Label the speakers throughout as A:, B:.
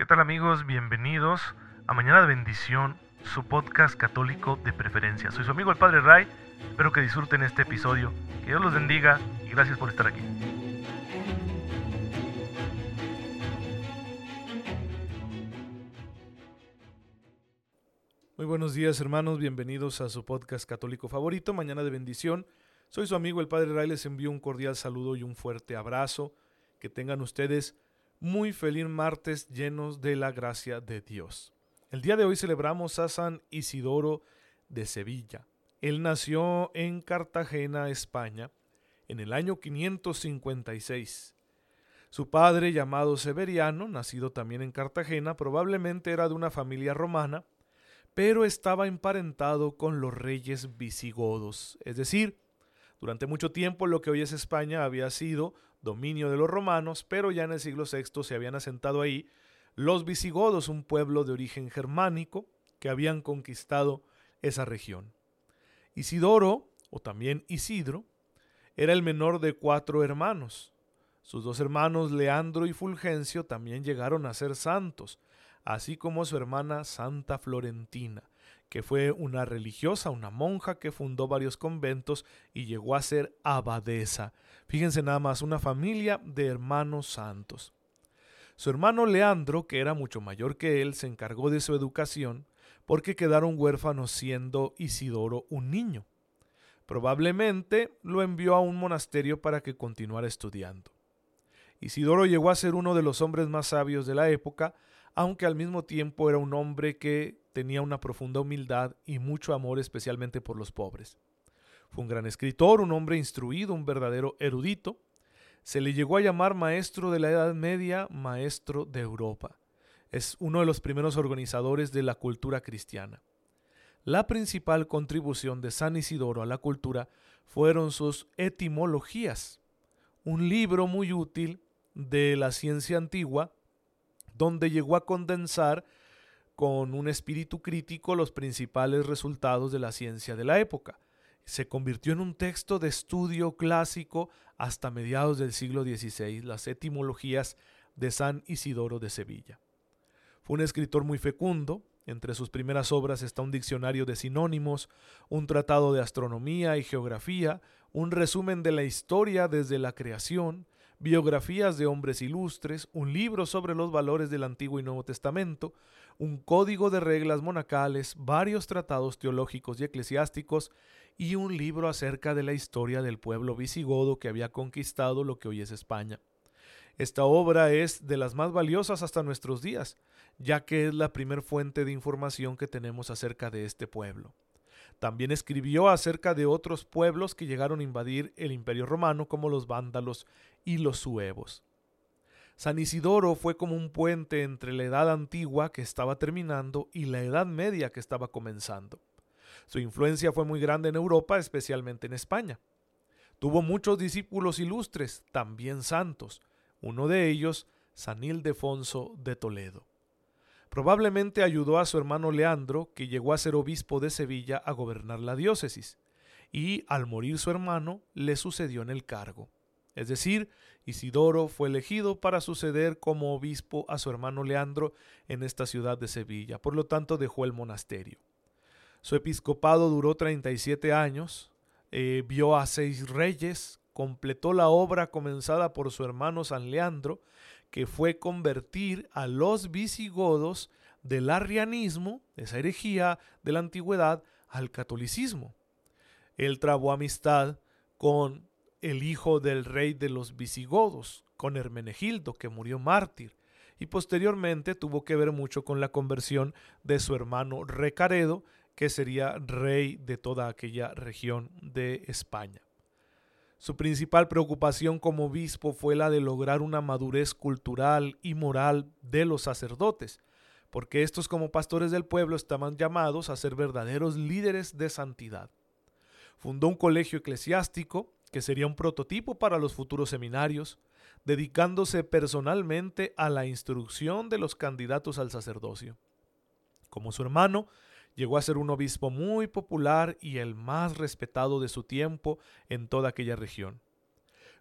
A: ¿Qué tal amigos? Bienvenidos a Mañana de Bendición, su podcast católico de preferencia. Soy su amigo el Padre Ray, espero que disfruten este episodio, que Dios los bendiga y gracias por estar aquí.
B: Muy buenos días hermanos, bienvenidos a su podcast católico favorito, Mañana de Bendición. Soy su amigo el Padre Ray, les envío un cordial saludo y un fuerte abrazo. Que tengan ustedes muy feliz martes llenos de la gracia de Dios. El día de hoy celebramos a San Isidoro de Sevilla. Él nació en Cartagena, España, en el año 556. Su padre, llamado Severiano, nacido también en Cartagena, probablemente era de una familia romana, pero estaba emparentado con los reyes visigodos, es decir, durante mucho tiempo lo que hoy es España había sido dominio de los romanos, pero ya en el siglo VI se habían asentado ahí los visigodos, un pueblo de origen germánico que habían conquistado esa región. Isidoro, o también Isidro, era el menor de cuatro hermanos. Sus dos hermanos Leandro y Fulgencio también llegaron a ser santos, así como su hermana Santa Florentina, que fue una religiosa, una monja que fundó varios conventos y llegó a ser abadesa. Fíjense nada más, una familia de hermanos santos. Su hermano Leandro, que era mucho mayor que él, se encargó de su educación porque quedaron huérfanos siendo Isidoro un niño. Probablemente lo envió a un monasterio para que continuara estudiando. Isidoro llegó a ser uno de los hombres más sabios de la época, aunque al mismo tiempo era un hombre que tenía una profunda humildad y mucho amor especialmente por los pobres. Fue un gran escritor, un hombre instruido, un verdadero erudito. Se le llegó a llamar maestro de la Edad Media, maestro de Europa. Es uno de los primeros organizadores de la cultura cristiana. La principal contribución de San Isidoro a la cultura fueron sus etimologías, un libro muy útil de la ciencia antigua, donde llegó a condensar con un espíritu crítico los principales resultados de la ciencia de la época. Se convirtió en un texto de estudio clásico hasta mediados del siglo XVI, las etimologías de San Isidoro de Sevilla. Fue un escritor muy fecundo, entre sus primeras obras está un diccionario de sinónimos, un tratado de astronomía y geografía, un resumen de la historia desde la creación, biografías de hombres ilustres, un libro sobre los valores del Antiguo y Nuevo Testamento, un código de reglas monacales, varios tratados teológicos y eclesiásticos y un libro acerca de la historia del pueblo visigodo que había conquistado lo que hoy es España. Esta obra es de las más valiosas hasta nuestros días, ya que es la primer fuente de información que tenemos acerca de este pueblo. También escribió acerca de otros pueblos que llegaron a invadir el imperio romano como los vándalos y los suevos. San Isidoro fue como un puente entre la edad antigua que estaba terminando y la edad media que estaba comenzando. Su influencia fue muy grande en Europa, especialmente en España. Tuvo muchos discípulos ilustres, también santos, uno de ellos San Ildefonso de Toledo. Probablemente ayudó a su hermano Leandro, que llegó a ser obispo de Sevilla, a gobernar la diócesis, y al morir su hermano le sucedió en el cargo. Es decir, Isidoro fue elegido para suceder como obispo a su hermano Leandro en esta ciudad de Sevilla, por lo tanto dejó el monasterio. Su episcopado duró 37 años, eh, vio a seis reyes, completó la obra comenzada por su hermano San Leandro, que fue convertir a los visigodos del arrianismo, esa herejía de la antigüedad, al catolicismo. Él trabó amistad con el hijo del rey de los visigodos, con Hermenegildo, que murió mártir, y posteriormente tuvo que ver mucho con la conversión de su hermano Recaredo, que sería rey de toda aquella región de España. Su principal preocupación como obispo fue la de lograr una madurez cultural y moral de los sacerdotes, porque estos como pastores del pueblo estaban llamados a ser verdaderos líderes de santidad. Fundó un colegio eclesiástico que sería un prototipo para los futuros seminarios, dedicándose personalmente a la instrucción de los candidatos al sacerdocio. Como su hermano, llegó a ser un obispo muy popular y el más respetado de su tiempo en toda aquella región.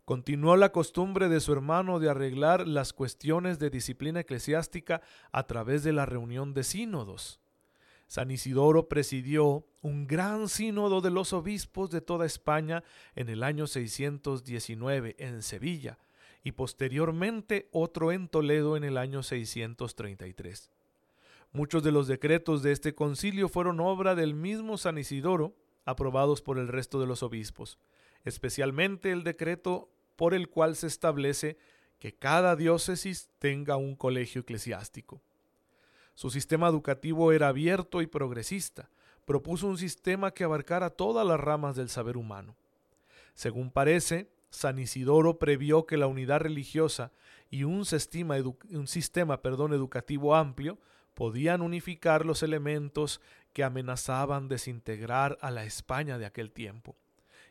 B: Continuó la costumbre de su hermano de arreglar las cuestiones de disciplina eclesiástica a través de la reunión de sínodos. San Isidoro presidió un gran sínodo de los obispos de toda España en el año 619 en Sevilla y posteriormente otro en Toledo en el año 633. Muchos de los decretos de este concilio fueron obra del mismo San Isidoro, aprobados por el resto de los obispos, especialmente el decreto por el cual se establece que cada diócesis tenga un colegio eclesiástico. Su sistema educativo era abierto y progresista. Propuso un sistema que abarcara todas las ramas del saber humano. Según parece, San Isidoro previó que la unidad religiosa y un sistema, un sistema perdón, educativo amplio podían unificar los elementos que amenazaban desintegrar a la España de aquel tiempo.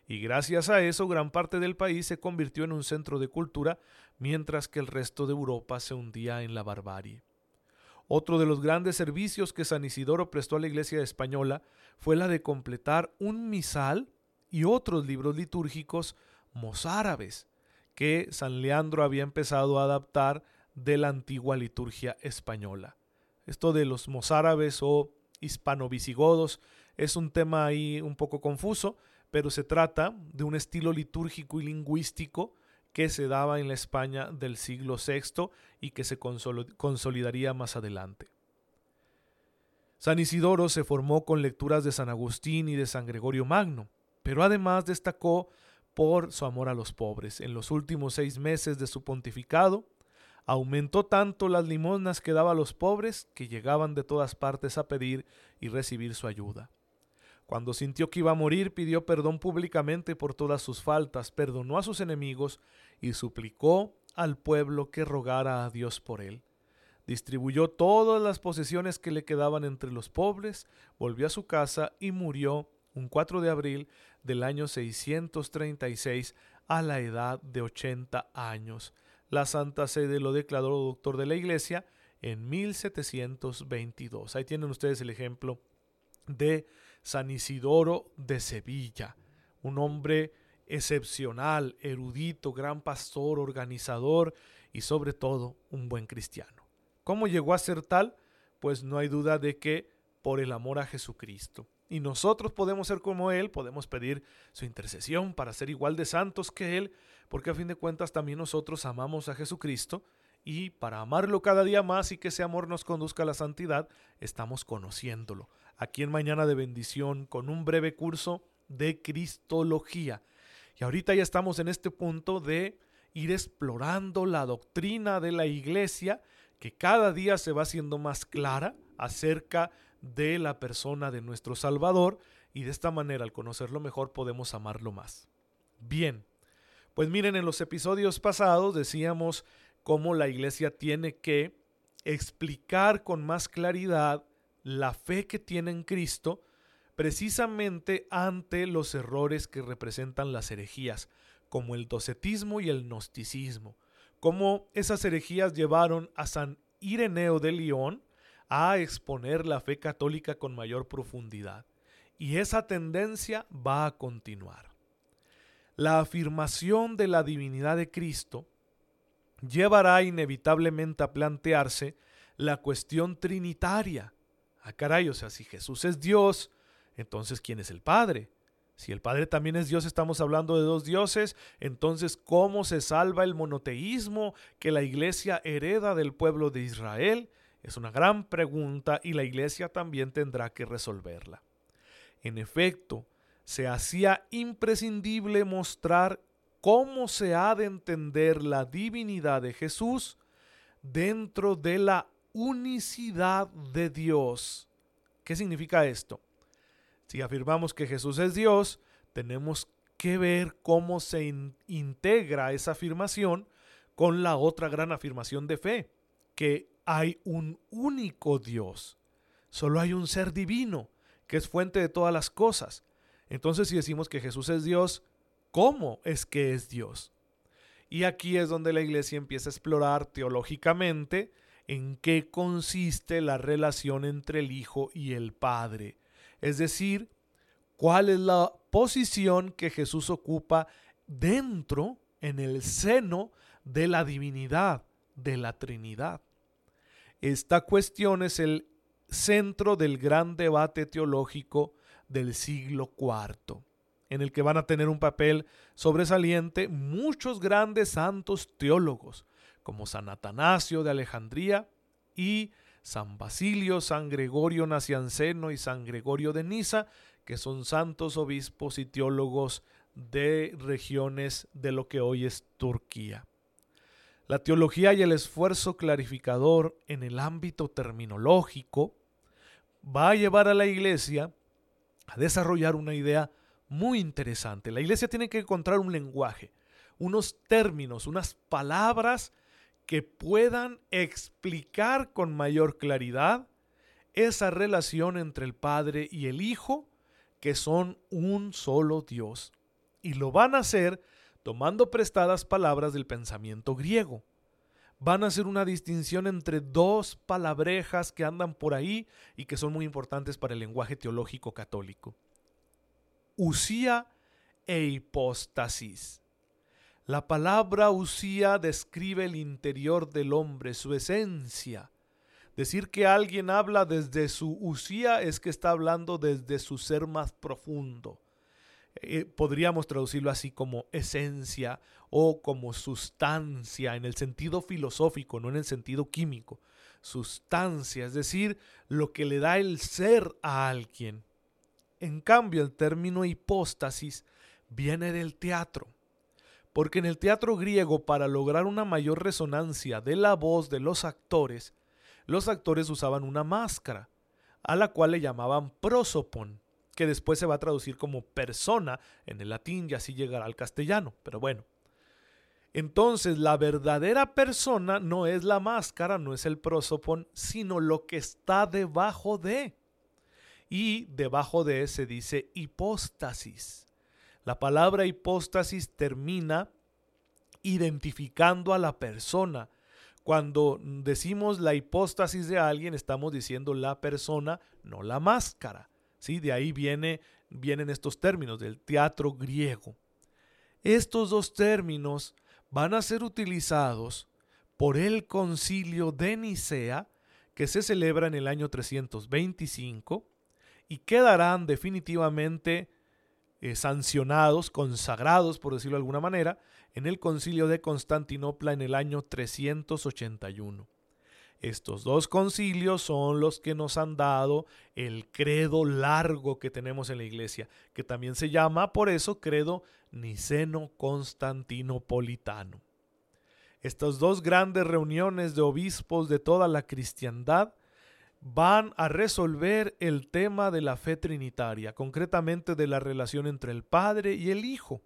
B: Y gracias a eso gran parte del país se convirtió en un centro de cultura, mientras que el resto de Europa se hundía en la barbarie. Otro de los grandes servicios que San Isidoro prestó a la Iglesia española fue la de completar un misal y otros libros litúrgicos mozárabes que San Leandro había empezado a adaptar de la antigua liturgia española. Esto de los mozárabes o hispano-visigodos es un tema ahí un poco confuso, pero se trata de un estilo litúrgico y lingüístico que se daba en la España del siglo VI y que se consolidaría más adelante. San Isidoro se formó con lecturas de San Agustín y de San Gregorio Magno, pero además destacó por su amor a los pobres. En los últimos seis meses de su pontificado, aumentó tanto las limosnas que daba a los pobres que llegaban de todas partes a pedir y recibir su ayuda. Cuando sintió que iba a morir, pidió perdón públicamente por todas sus faltas, perdonó a sus enemigos y suplicó al pueblo que rogara a Dios por él. Distribuyó todas las posesiones que le quedaban entre los pobres, volvió a su casa y murió un 4 de abril del año 636 a la edad de 80 años. La Santa Sede lo declaró doctor de la Iglesia en 1722. Ahí tienen ustedes el ejemplo de San Isidoro de Sevilla, un hombre excepcional, erudito, gran pastor, organizador y sobre todo un buen cristiano. ¿Cómo llegó a ser tal? Pues no hay duda de que por el amor a Jesucristo. Y nosotros podemos ser como Él, podemos pedir su intercesión para ser igual de santos que Él, porque a fin de cuentas también nosotros amamos a Jesucristo y para amarlo cada día más y que ese amor nos conduzca a la santidad, estamos conociéndolo. Aquí en Mañana de Bendición con un breve curso de Cristología. Y ahorita ya estamos en este punto de ir explorando la doctrina de la iglesia que cada día se va haciendo más clara acerca de la persona de nuestro Salvador y de esta manera al conocerlo mejor podemos amarlo más. Bien, pues miren, en los episodios pasados decíamos cómo la iglesia tiene que explicar con más claridad la fe que tiene en Cristo precisamente ante los errores que representan las herejías, como el docetismo y el gnosticismo, cómo esas herejías llevaron a San Ireneo de León a exponer la fe católica con mayor profundidad. Y esa tendencia va a continuar. La afirmación de la divinidad de Cristo llevará inevitablemente a plantearse la cuestión trinitaria. Ah, caray, o sea, si Jesús es Dios, entonces ¿quién es el Padre? Si el Padre también es Dios, estamos hablando de dos dioses, entonces ¿cómo se salva el monoteísmo que la iglesia hereda del pueblo de Israel? Es una gran pregunta y la iglesia también tendrá que resolverla. En efecto, se hacía imprescindible mostrar cómo se ha de entender la divinidad de Jesús dentro de la unicidad de Dios. ¿Qué significa esto? Si afirmamos que Jesús es Dios, tenemos que ver cómo se integra esa afirmación con la otra gran afirmación de fe, que hay un único Dios. Solo hay un ser divino, que es fuente de todas las cosas. Entonces, si decimos que Jesús es Dios, cómo es que es Dios. Y aquí es donde la iglesia empieza a explorar teológicamente en qué consiste la relación entre el Hijo y el Padre. Es decir, cuál es la posición que Jesús ocupa dentro en el seno de la divinidad, de la Trinidad. Esta cuestión es el centro del gran debate teológico del siglo IV, en el que van a tener un papel sobresaliente muchos grandes santos teólogos, como San Atanasio de Alejandría y San Basilio, San Gregorio Nacianceno y San Gregorio de Niza, que son santos obispos y teólogos de regiones de lo que hoy es Turquía. La teología y el esfuerzo clarificador en el ámbito terminológico va a llevar a la iglesia a desarrollar una idea muy interesante. La iglesia tiene que encontrar un lenguaje, unos términos, unas palabras que puedan explicar con mayor claridad esa relación entre el Padre y el Hijo, que son un solo Dios. Y lo van a hacer tomando prestadas palabras del pensamiento griego. Van a hacer una distinción entre dos palabrejas que andan por ahí y que son muy importantes para el lenguaje teológico católico. Usía e hipóstasis. La palabra usía describe el interior del hombre, su esencia. Decir que alguien habla desde su usía es que está hablando desde su ser más profundo. Eh, podríamos traducirlo así como esencia o como sustancia en el sentido filosófico, no en el sentido químico. Sustancia, es decir, lo que le da el ser a alguien. En cambio, el término hipóstasis viene del teatro porque en el teatro griego para lograr una mayor resonancia de la voz de los actores, los actores usaban una máscara, a la cual le llamaban prosopon, que después se va a traducir como persona en el latín y así llegará al castellano, pero bueno. Entonces la verdadera persona no es la máscara, no es el prosopon, sino lo que está debajo de. Y debajo de se dice hipóstasis. La palabra hipóstasis termina identificando a la persona. Cuando decimos la hipóstasis de alguien, estamos diciendo la persona, no la máscara. ¿sí? De ahí viene, vienen estos términos del teatro griego. Estos dos términos van a ser utilizados por el concilio de Nicea, que se celebra en el año 325, y quedarán definitivamente eh, sancionados, consagrados, por decirlo de alguna manera, en el concilio de Constantinopla en el año 381. Estos dos concilios son los que nos han dado el credo largo que tenemos en la iglesia, que también se llama por eso credo niceno-constantinopolitano. Estas dos grandes reuniones de obispos de toda la cristiandad van a resolver el tema de la fe trinitaria, concretamente de la relación entre el Padre y el Hijo,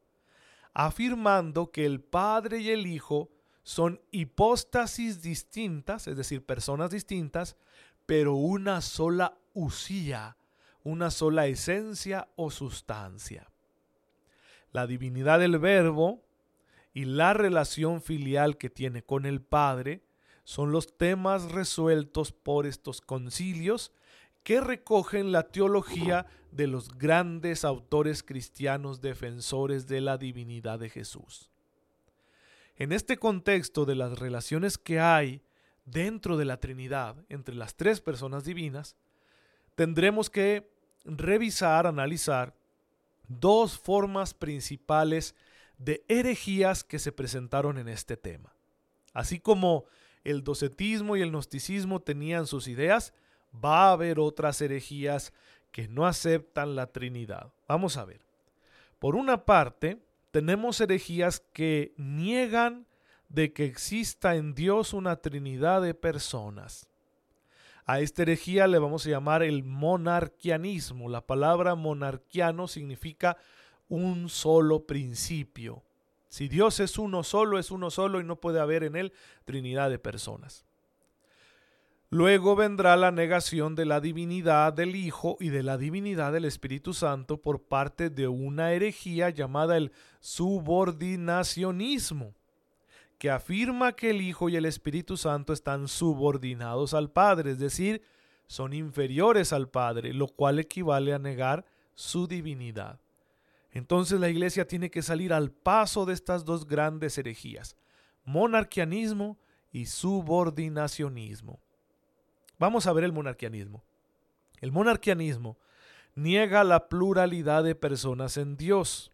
B: afirmando que el Padre y el Hijo son hipóstasis distintas, es decir, personas distintas, pero una sola usía, una sola esencia o sustancia. La divinidad del Verbo y la relación filial que tiene con el Padre son los temas resueltos por estos concilios que recogen la teología de los grandes autores cristianos defensores de la divinidad de Jesús. En este contexto de las relaciones que hay dentro de la Trinidad entre las tres personas divinas, tendremos que revisar, analizar dos formas principales de herejías que se presentaron en este tema. Así como el docetismo y el gnosticismo tenían sus ideas, va a haber otras herejías que no aceptan la Trinidad. Vamos a ver. Por una parte, tenemos herejías que niegan de que exista en Dios una Trinidad de personas. A esta herejía le vamos a llamar el monarquianismo. La palabra monarquiano significa un solo principio. Si Dios es uno solo, es uno solo y no puede haber en él trinidad de personas. Luego vendrá la negación de la divinidad del Hijo y de la divinidad del Espíritu Santo por parte de una herejía llamada el subordinacionismo, que afirma que el Hijo y el Espíritu Santo están subordinados al Padre, es decir, son inferiores al Padre, lo cual equivale a negar su divinidad. Entonces la iglesia tiene que salir al paso de estas dos grandes herejías, monarquianismo y subordinacionismo. Vamos a ver el monarquianismo. El monarquianismo niega la pluralidad de personas en Dios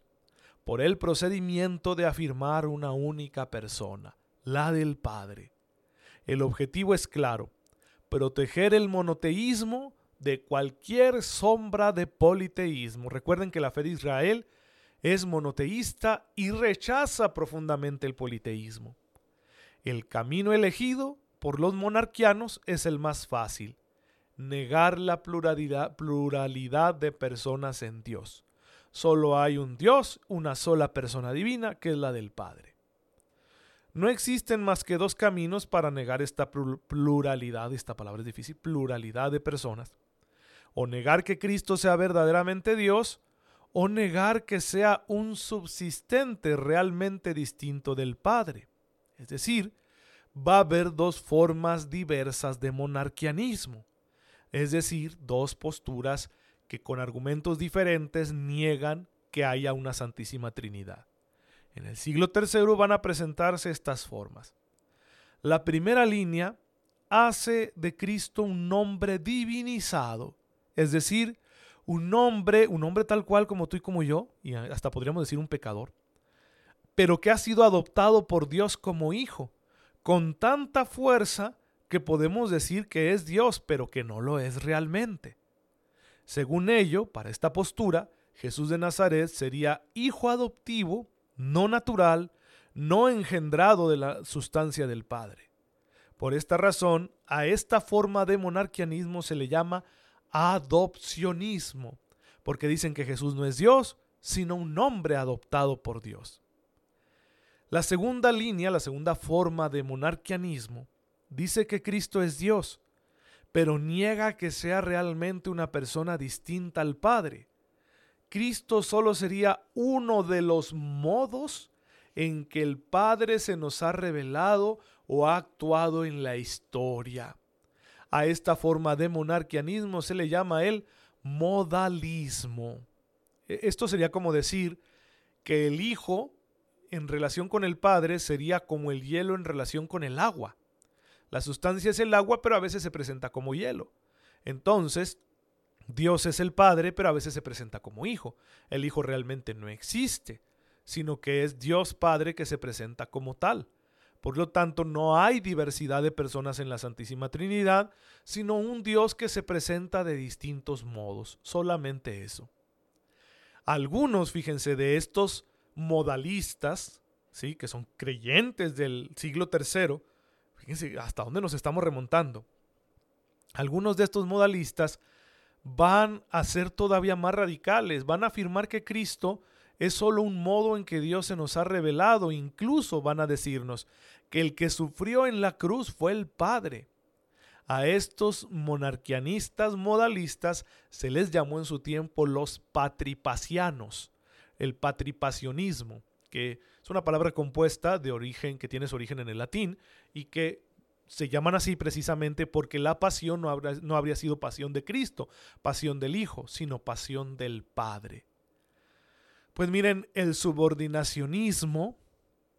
B: por el procedimiento de afirmar una única persona, la del Padre. El objetivo es claro, proteger el monoteísmo de cualquier sombra de politeísmo. Recuerden que la fe de Israel es monoteísta y rechaza profundamente el politeísmo. El camino elegido por los monarquianos es el más fácil, negar la pluralidad, de personas en Dios. Solo hay un Dios, una sola persona divina, que es la del Padre. No existen más que dos caminos para negar esta pluralidad, esta palabra es difícil, pluralidad de personas. O negar que Cristo sea verdaderamente Dios, o negar que sea un subsistente realmente distinto del Padre. Es decir, va a haber dos formas diversas de monarquianismo, es decir, dos posturas que con argumentos diferentes niegan que haya una Santísima Trinidad. En el siglo III van a presentarse estas formas. La primera línea hace de Cristo un nombre divinizado, es decir, un hombre, un hombre tal cual como tú y como yo, y hasta podríamos decir un pecador, pero que ha sido adoptado por Dios como hijo, con tanta fuerza que podemos decir que es Dios, pero que no lo es realmente. Según ello, para esta postura, Jesús de Nazaret sería hijo adoptivo, no natural, no engendrado de la sustancia del Padre. Por esta razón, a esta forma de monarquianismo se le llama adopcionismo, porque dicen que Jesús no es Dios, sino un hombre adoptado por Dios. La segunda línea, la segunda forma de monarquianismo, dice que Cristo es Dios, pero niega que sea realmente una persona distinta al Padre. Cristo solo sería uno de los modos en que el Padre se nos ha revelado o ha actuado en la historia. A esta forma de monarquianismo se le llama el modalismo. E, esto sería como decir que el Hijo en relación con el Padre sería como el hielo en relación con el agua. La sustancia es el agua, pero a veces se presenta como hielo. Entonces, Dios es el Padre, pero a veces se presenta como Hijo. El Hijo realmente no existe, sino que es Dios Padre que se presenta como tal. Por lo tanto, no hay diversidad de personas en la Santísima Trinidad, sino un Dios que se presenta de distintos modos, solamente eso. Algunos, fíjense, de estos modalistas, ¿sí? que son creyentes del siglo III, fíjense hasta dónde nos estamos remontando. Algunos de estos modalistas van a ser todavía más radicales, van a afirmar que Cristo es solo un modo en que Dios se nos ha revelado. Incluso van a decirnos que el que sufrió en la cruz fue el Padre. A estos monarquianistas modalistas se les llamó en su tiempo los patripacianos, el patripacionismo, que es una palabra compuesta de origen que tiene su origen en el latín y que se llaman así precisamente porque la pasión no, no habría sido pasión de Cristo, pasión del Hijo, sino pasión del Padre. Pues miren, el subordinacionismo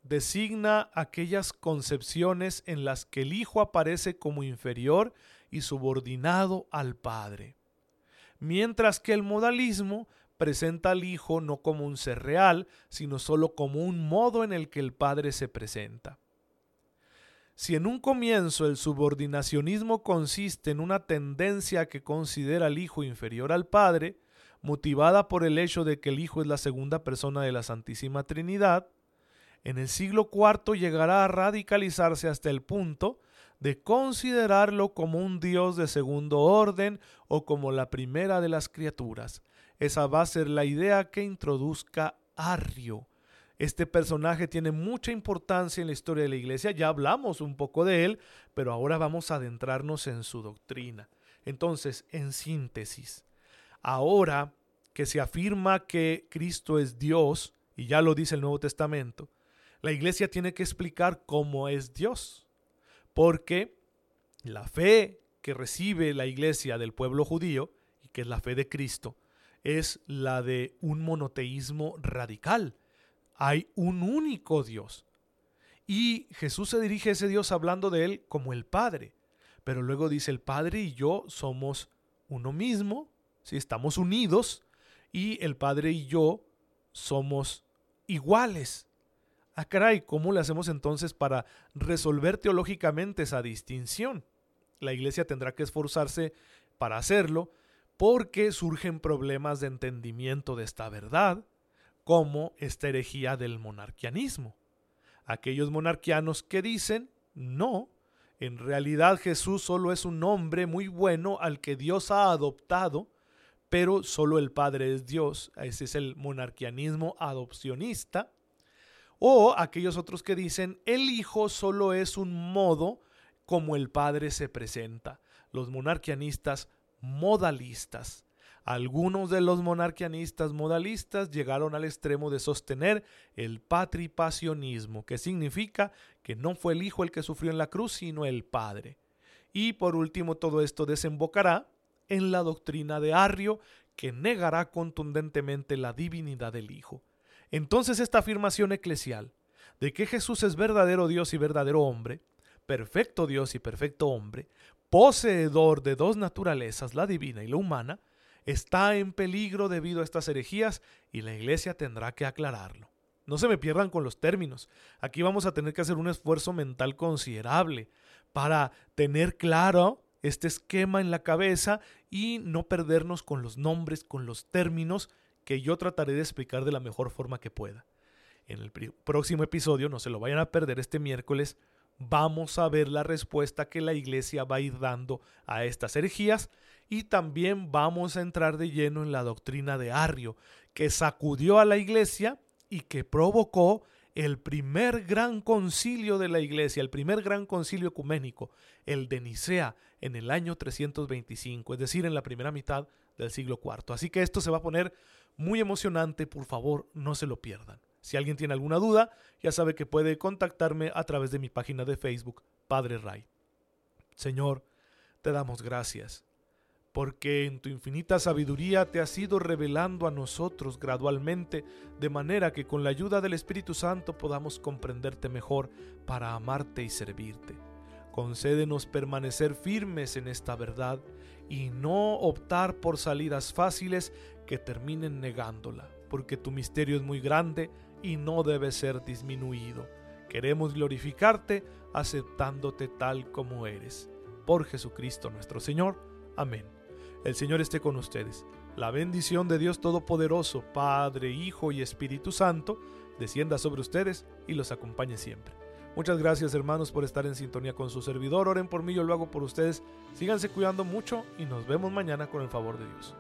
B: designa aquellas concepciones en las que el Hijo aparece como inferior y subordinado al Padre, mientras que el modalismo presenta al Hijo no como un ser real, sino solo como un modo en el que el Padre se presenta. Si en un comienzo el subordinacionismo consiste en una tendencia que considera al Hijo inferior al Padre, motivada por el hecho de que el Hijo es la segunda persona de la Santísima Trinidad, en el siglo IV llegará a radicalizarse hasta el punto de considerarlo como un Dios de segundo orden o como la primera de las criaturas. Esa va a ser la idea que introduzca Arrio. Este personaje tiene mucha importancia en la historia de la iglesia, ya hablamos un poco de él, pero ahora vamos a adentrarnos en su doctrina. Entonces, en síntesis, Ahora que se afirma que Cristo es Dios, y ya lo dice el Nuevo Testamento, la iglesia tiene que explicar cómo es Dios. Porque la fe que recibe la iglesia del pueblo judío, y que es la fe de Cristo, es la de un monoteísmo radical. Hay un único Dios. Y Jesús se dirige a ese Dios hablando de él como el Padre. Pero luego dice, el Padre y yo somos uno mismo, si estamos unidos, y el Padre y yo somos iguales. Ah, caray, ¿cómo le hacemos entonces para resolver teológicamente esa distinción? La iglesia tendrá que esforzarse para hacerlo porque surgen problemas de entendimiento de esta verdad, como esta herejía del monarquianismo. Aquellos monarquianos que dicen, no, en realidad Jesús solo es un hombre muy bueno al que Dios ha adoptado, pero solo el Padre es Dios. Ese es el monarquianismo adopcionista. O aquellos otros que dicen, el Hijo solo es un modo como el Padre se presenta. Los monarquianistas modalistas. Algunos de los monarquianistas modalistas llegaron al extremo de sostener el patripasionismo, que significa que no fue el Hijo el que sufrió en la cruz, sino el Padre. Y por último, todo esto desembocará en la doctrina de Arrio, que negará contundentemente la divinidad del Hijo. Entonces esta afirmación eclesial de que Jesús es verdadero Dios y verdadero hombre, perfecto Dios y perfecto hombre, poseedor de dos naturalezas, la divina y la humana, está en peligro debido a estas herejías y la iglesia tendrá que aclararlo. No se me pierdan con los términos. Aquí vamos a tener que hacer un esfuerzo mental considerable para tener claro este esquema en la cabeza y no perdernos con los nombres, con los términos que yo trataré de explicar de la mejor forma que pueda. En el próximo episodio, no se lo vayan a perder este miércoles, vamos a ver la respuesta que la iglesia va a ir dando a estas herejías y también vamos a entrar de lleno en la doctrina de Arrio, que sacudió a la iglesia y que provocó el primer gran concilio de la iglesia, el primer gran concilio ecuménico, el de Nicea, en el año 325, es decir, en la primera mitad del siglo IV. Así que esto se va a poner muy emocionante, por favor, no se lo pierdan. Si alguien tiene alguna duda, ya sabe que puede contactarme a través de mi página de Facebook, Padre Ray. Señor, te damos gracias, porque en tu infinita sabiduría te has ido revelando a nosotros gradualmente, de manera que con la ayuda del Espíritu Santo podamos comprenderte mejor para amarte y servirte. Concédenos permanecer firmes en esta verdad y no optar por salidas fáciles que terminen negándola, porque tu misterio es muy grande y no debe ser disminuido. Queremos glorificarte aceptándote tal como eres. Por Jesucristo nuestro Señor. Amén. El Señor esté con ustedes. La bendición de Dios Todopoderoso, Padre, Hijo y Espíritu Santo, descienda sobre ustedes y los acompañe siempre. Muchas gracias hermanos por estar en sintonía con su servidor. Oren por mí, yo lo hago por ustedes. Síganse cuidando mucho y nos vemos mañana con el favor de Dios.